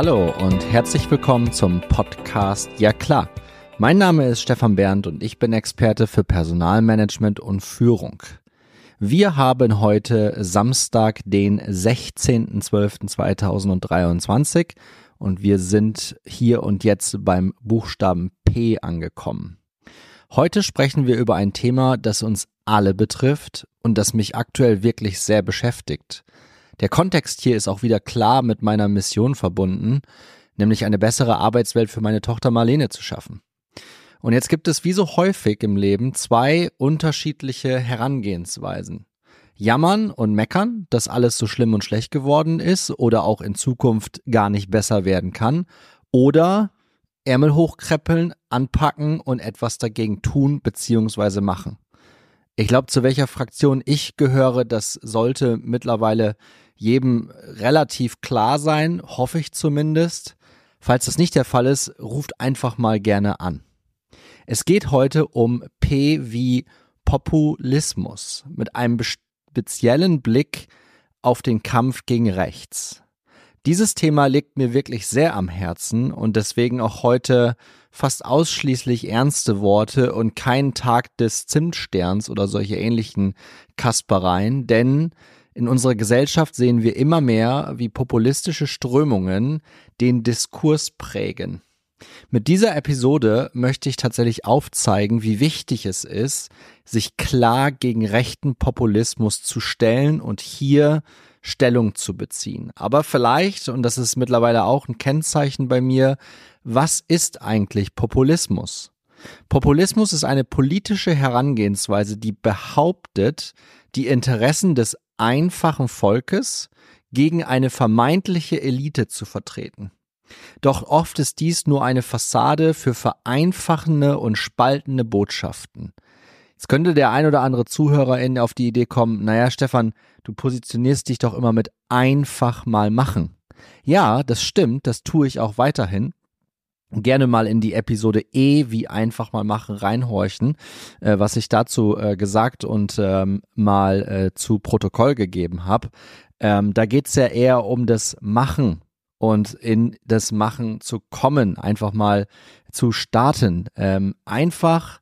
Hallo und herzlich willkommen zum Podcast Ja klar. Mein Name ist Stefan Berndt und ich bin Experte für Personalmanagement und Führung. Wir haben heute Samstag, den 16.12.2023 und wir sind hier und jetzt beim Buchstaben P angekommen. Heute sprechen wir über ein Thema, das uns alle betrifft und das mich aktuell wirklich sehr beschäftigt. Der Kontext hier ist auch wieder klar mit meiner Mission verbunden, nämlich eine bessere Arbeitswelt für meine Tochter Marlene zu schaffen. Und jetzt gibt es wie so häufig im Leben zwei unterschiedliche Herangehensweisen. Jammern und meckern, dass alles so schlimm und schlecht geworden ist oder auch in Zukunft gar nicht besser werden kann. Oder Ärmel hochkreppeln, anpacken und etwas dagegen tun bzw. machen. Ich glaube, zu welcher Fraktion ich gehöre, das sollte mittlerweile jedem relativ klar sein, hoffe ich zumindest. Falls das nicht der Fall ist, ruft einfach mal gerne an. Es geht heute um P wie Populismus mit einem speziellen Blick auf den Kampf gegen rechts. Dieses Thema liegt mir wirklich sehr am Herzen und deswegen auch heute fast ausschließlich ernste Worte und kein Tag des Zimtsterns oder solche ähnlichen Kaspereien, denn in unserer Gesellschaft sehen wir immer mehr, wie populistische Strömungen den Diskurs prägen. Mit dieser Episode möchte ich tatsächlich aufzeigen, wie wichtig es ist, sich klar gegen rechten Populismus zu stellen und hier Stellung zu beziehen. Aber vielleicht, und das ist mittlerweile auch ein Kennzeichen bei mir, was ist eigentlich Populismus? Populismus ist eine politische Herangehensweise, die behauptet, die Interessen des einfachen Volkes gegen eine vermeintliche Elite zu vertreten. Doch oft ist dies nur eine Fassade für vereinfachende und spaltende Botschaften. Jetzt könnte der ein oder andere Zuhörerin auf die Idee kommen, naja, Stefan, du positionierst dich doch immer mit einfach mal machen. Ja, das stimmt, das tue ich auch weiterhin. Gerne mal in die Episode E wie einfach mal machen reinhorchen, äh, was ich dazu äh, gesagt und ähm, mal äh, zu Protokoll gegeben habe. Ähm, da geht's ja eher um das Machen und in das Machen zu kommen, einfach mal zu starten. Ähm, einfach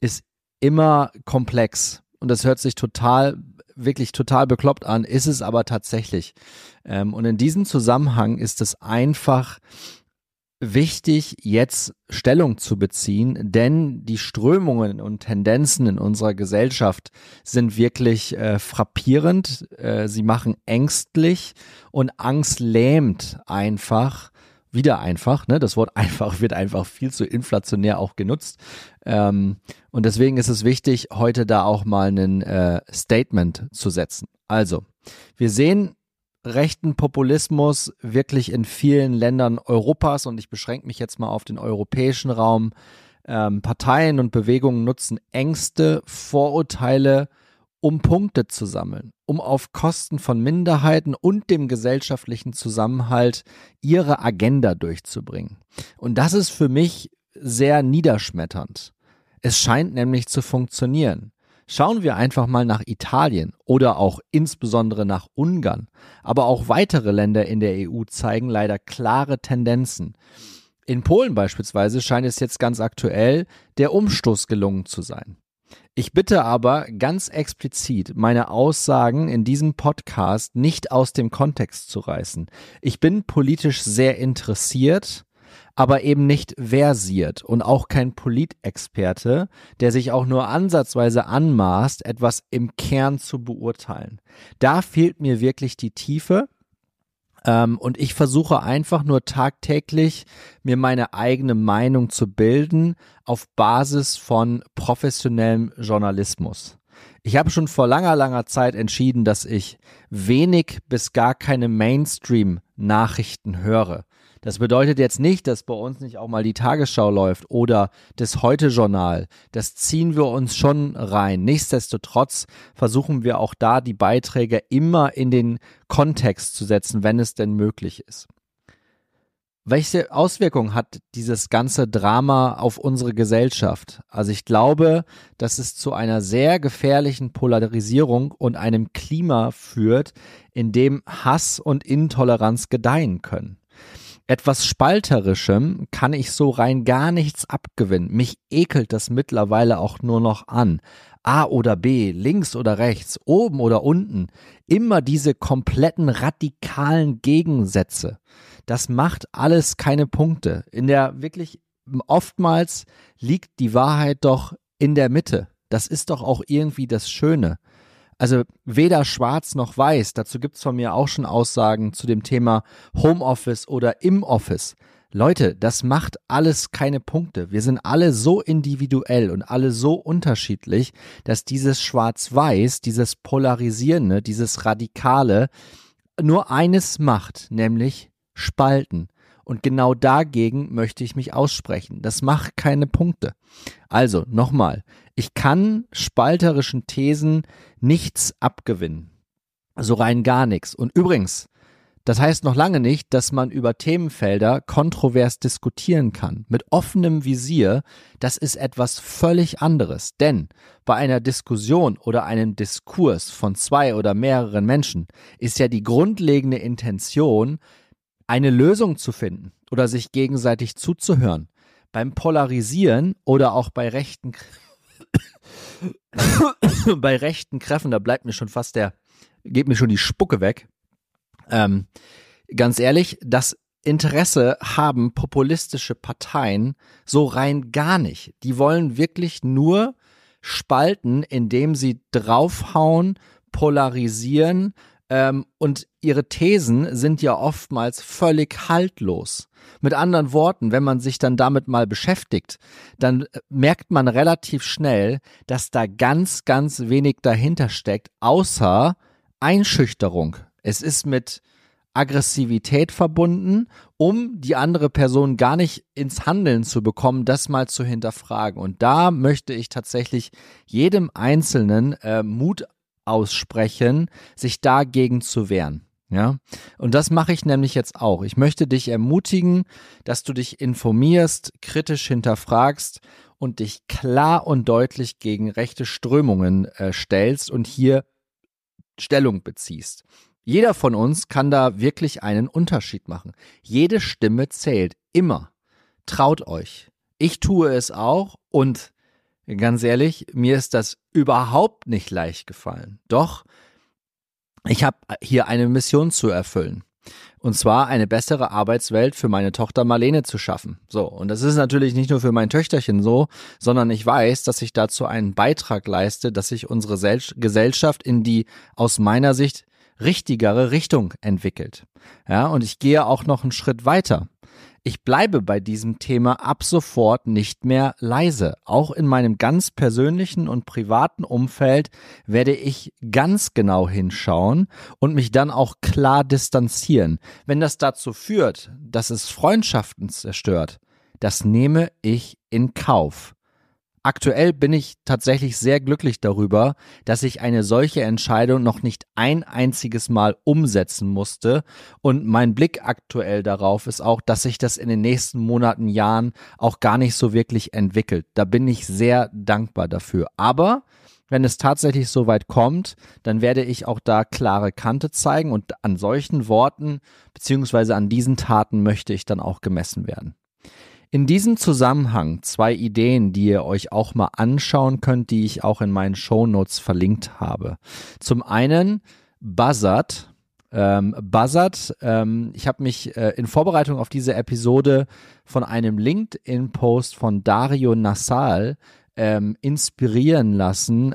ist immer komplex. Und das hört sich total, wirklich total bekloppt an, ist es aber tatsächlich. Ähm, und in diesem Zusammenhang ist es einfach wichtig, jetzt Stellung zu beziehen, denn die Strömungen und Tendenzen in unserer Gesellschaft sind wirklich äh, frappierend. Äh, sie machen ängstlich und Angst lähmt einfach wieder einfach. Ne? Das Wort einfach wird einfach viel zu inflationär auch genutzt. Ähm, und deswegen ist es wichtig, heute da auch mal ein äh, Statement zu setzen. Also, wir sehen rechten Populismus wirklich in vielen Ländern Europas und ich beschränke mich jetzt mal auf den europäischen Raum. Ähm, Parteien und Bewegungen nutzen Ängste, Vorurteile, um Punkte zu sammeln, um auf Kosten von Minderheiten und dem gesellschaftlichen Zusammenhalt ihre Agenda durchzubringen. Und das ist für mich sehr niederschmetternd. Es scheint nämlich zu funktionieren. Schauen wir einfach mal nach Italien oder auch insbesondere nach Ungarn. Aber auch weitere Länder in der EU zeigen leider klare Tendenzen. In Polen beispielsweise scheint es jetzt ganz aktuell der Umstoß gelungen zu sein. Ich bitte aber ganz explizit, meine Aussagen in diesem Podcast nicht aus dem Kontext zu reißen. Ich bin politisch sehr interessiert, aber eben nicht versiert und auch kein Politexperte, der sich auch nur ansatzweise anmaßt, etwas im Kern zu beurteilen. Da fehlt mir wirklich die Tiefe ähm, und ich versuche einfach nur tagtäglich mir meine eigene Meinung zu bilden auf Basis von professionellem Journalismus. Ich habe schon vor langer, langer Zeit entschieden, dass ich wenig bis gar keine Mainstream-Nachrichten höre. Das bedeutet jetzt nicht, dass bei uns nicht auch mal die Tagesschau läuft oder das Heute-Journal. Das ziehen wir uns schon rein. Nichtsdestotrotz versuchen wir auch da die Beiträge immer in den Kontext zu setzen, wenn es denn möglich ist. Welche Auswirkungen hat dieses ganze Drama auf unsere Gesellschaft? Also ich glaube, dass es zu einer sehr gefährlichen Polarisierung und einem Klima führt, in dem Hass und Intoleranz gedeihen können. Etwas Spalterischem kann ich so rein gar nichts abgewinnen. Mich ekelt das mittlerweile auch nur noch an. A oder B, links oder rechts, oben oder unten. Immer diese kompletten radikalen Gegensätze. Das macht alles keine Punkte. In der wirklich oftmals liegt die Wahrheit doch in der Mitte. Das ist doch auch irgendwie das Schöne. Also weder schwarz noch weiß. Dazu gibt's von mir auch schon Aussagen zu dem Thema Homeoffice oder im Office. Leute, das macht alles keine Punkte. Wir sind alle so individuell und alle so unterschiedlich, dass dieses Schwarz-Weiß, dieses Polarisierende, dieses Radikale nur eines macht, nämlich spalten. Und genau dagegen möchte ich mich aussprechen. Das macht keine Punkte. Also nochmal, ich kann spalterischen Thesen nichts abgewinnen. So rein gar nichts. Und übrigens, das heißt noch lange nicht, dass man über Themenfelder kontrovers diskutieren kann. Mit offenem Visier, das ist etwas völlig anderes. Denn bei einer Diskussion oder einem Diskurs von zwei oder mehreren Menschen ist ja die grundlegende Intention, eine Lösung zu finden oder sich gegenseitig zuzuhören. Beim Polarisieren oder auch bei rechten, bei rechten Kräften, da bleibt mir schon fast der, geht mir schon die Spucke weg. Ähm, ganz ehrlich, das Interesse haben populistische Parteien so rein gar nicht. Die wollen wirklich nur spalten, indem sie draufhauen, polarisieren, ähm, und ihre Thesen sind ja oftmals völlig haltlos. Mit anderen Worten, wenn man sich dann damit mal beschäftigt, dann äh, merkt man relativ schnell, dass da ganz, ganz wenig dahinter steckt, außer Einschüchterung. Es ist mit Aggressivität verbunden, um die andere Person gar nicht ins Handeln zu bekommen, das mal zu hinterfragen. Und da möchte ich tatsächlich jedem Einzelnen äh, Mut aussprechen, sich dagegen zu wehren. Ja, und das mache ich nämlich jetzt auch. Ich möchte dich ermutigen, dass du dich informierst, kritisch hinterfragst und dich klar und deutlich gegen rechte Strömungen äh, stellst und hier Stellung beziehst. Jeder von uns kann da wirklich einen Unterschied machen. Jede Stimme zählt immer. Traut euch. Ich tue es auch und Ganz ehrlich, mir ist das überhaupt nicht leicht gefallen. Doch, ich habe hier eine Mission zu erfüllen. Und zwar eine bessere Arbeitswelt für meine Tochter Marlene zu schaffen. So, und das ist natürlich nicht nur für mein Töchterchen so, sondern ich weiß, dass ich dazu einen Beitrag leiste, dass sich unsere Gesellschaft in die aus meiner Sicht richtigere Richtung entwickelt. Ja, und ich gehe auch noch einen Schritt weiter. Ich bleibe bei diesem Thema ab sofort nicht mehr leise. Auch in meinem ganz persönlichen und privaten Umfeld werde ich ganz genau hinschauen und mich dann auch klar distanzieren. Wenn das dazu führt, dass es Freundschaften zerstört, das nehme ich in Kauf. Aktuell bin ich tatsächlich sehr glücklich darüber, dass ich eine solche Entscheidung noch nicht ein einziges Mal umsetzen musste. Und mein Blick aktuell darauf ist auch, dass sich das in den nächsten Monaten, Jahren auch gar nicht so wirklich entwickelt. Da bin ich sehr dankbar dafür. Aber wenn es tatsächlich so weit kommt, dann werde ich auch da klare Kante zeigen und an solchen Worten beziehungsweise an diesen Taten möchte ich dann auch gemessen werden. In diesem Zusammenhang zwei Ideen, die ihr euch auch mal anschauen könnt, die ich auch in meinen Shownotes verlinkt habe. Zum einen Buzzard. Ähm, Buzzard, ähm, ich habe mich äh, in Vorbereitung auf diese Episode von einem LinkedIn-Post von Dario Nassal ähm, inspirieren lassen.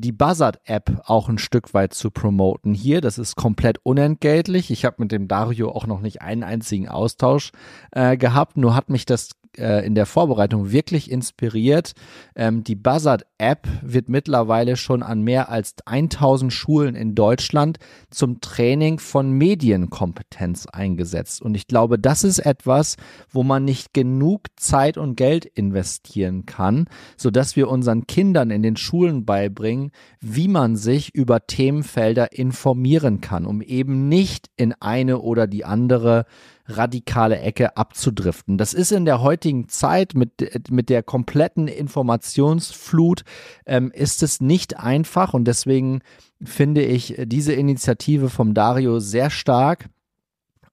Die Buzzard-App auch ein Stück weit zu promoten hier. Das ist komplett unentgeltlich. Ich habe mit dem Dario auch noch nicht einen einzigen Austausch äh, gehabt. Nur hat mich das äh, in der Vorbereitung wirklich inspiriert. Ähm, die Buzzard-App wird mittlerweile schon an mehr als 1000 Schulen in Deutschland zum Training von Medienkompetenz eingesetzt. Und ich glaube, das ist etwas, wo man nicht genug Zeit und Geld investieren kann, sodass wir unseren Kindern in den Schulen beibringen, wie man sich über Themenfelder informieren kann, um eben nicht in eine oder die andere radikale Ecke abzudriften. Das ist in der heutigen Zeit mit, mit der kompletten Informationsflut, ähm, ist es nicht einfach und deswegen finde ich diese Initiative vom Dario sehr stark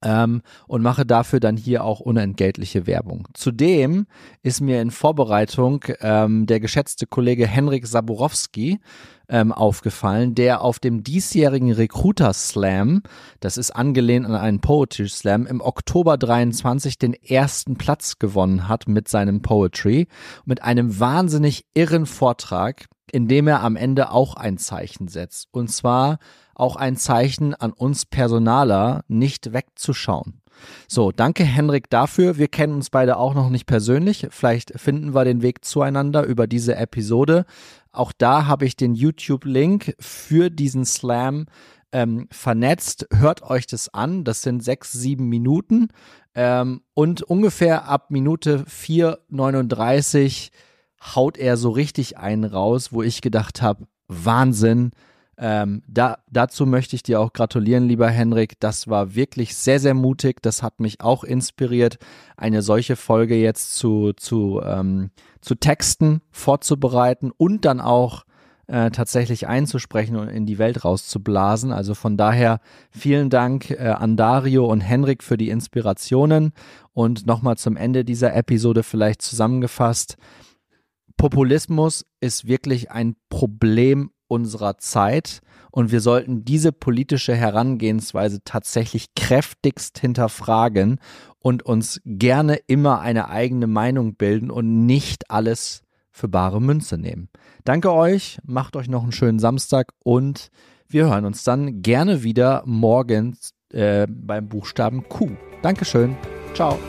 ähm, und mache dafür dann hier auch unentgeltliche Werbung. Zudem ist mir in Vorbereitung ähm, der geschätzte Kollege Henrik Saborowski ähm, aufgefallen, der auf dem diesjährigen Recruiter Slam, das ist angelehnt an einen Poetry Slam, im Oktober 23 den ersten Platz gewonnen hat mit seinem Poetry, mit einem wahnsinnig irren Vortrag, in dem er am Ende auch ein Zeichen setzt. Und zwar auch ein Zeichen an uns Personaler, nicht wegzuschauen. So, danke Henrik dafür. Wir kennen uns beide auch noch nicht persönlich. Vielleicht finden wir den Weg zueinander über diese Episode. Auch da habe ich den YouTube-Link für diesen Slam ähm, vernetzt. Hört euch das an. Das sind sechs, sieben Minuten. Ähm, und ungefähr ab Minute 4,39 haut er so richtig einen raus, wo ich gedacht habe, Wahnsinn, ähm, da, dazu möchte ich dir auch gratulieren, lieber Henrik. Das war wirklich sehr, sehr mutig. Das hat mich auch inspiriert, eine solche Folge jetzt zu, zu, ähm, zu texten, vorzubereiten und dann auch äh, tatsächlich einzusprechen und in die Welt rauszublasen. Also von daher vielen Dank äh, an Dario und Henrik für die Inspirationen. Und nochmal zum Ende dieser Episode vielleicht zusammengefasst. Populismus ist wirklich ein Problem unserer Zeit und wir sollten diese politische Herangehensweise tatsächlich kräftigst hinterfragen und uns gerne immer eine eigene Meinung bilden und nicht alles für bare Münze nehmen. Danke euch, macht euch noch einen schönen Samstag und wir hören uns dann gerne wieder morgens äh, beim Buchstaben Q. Dankeschön. Ciao.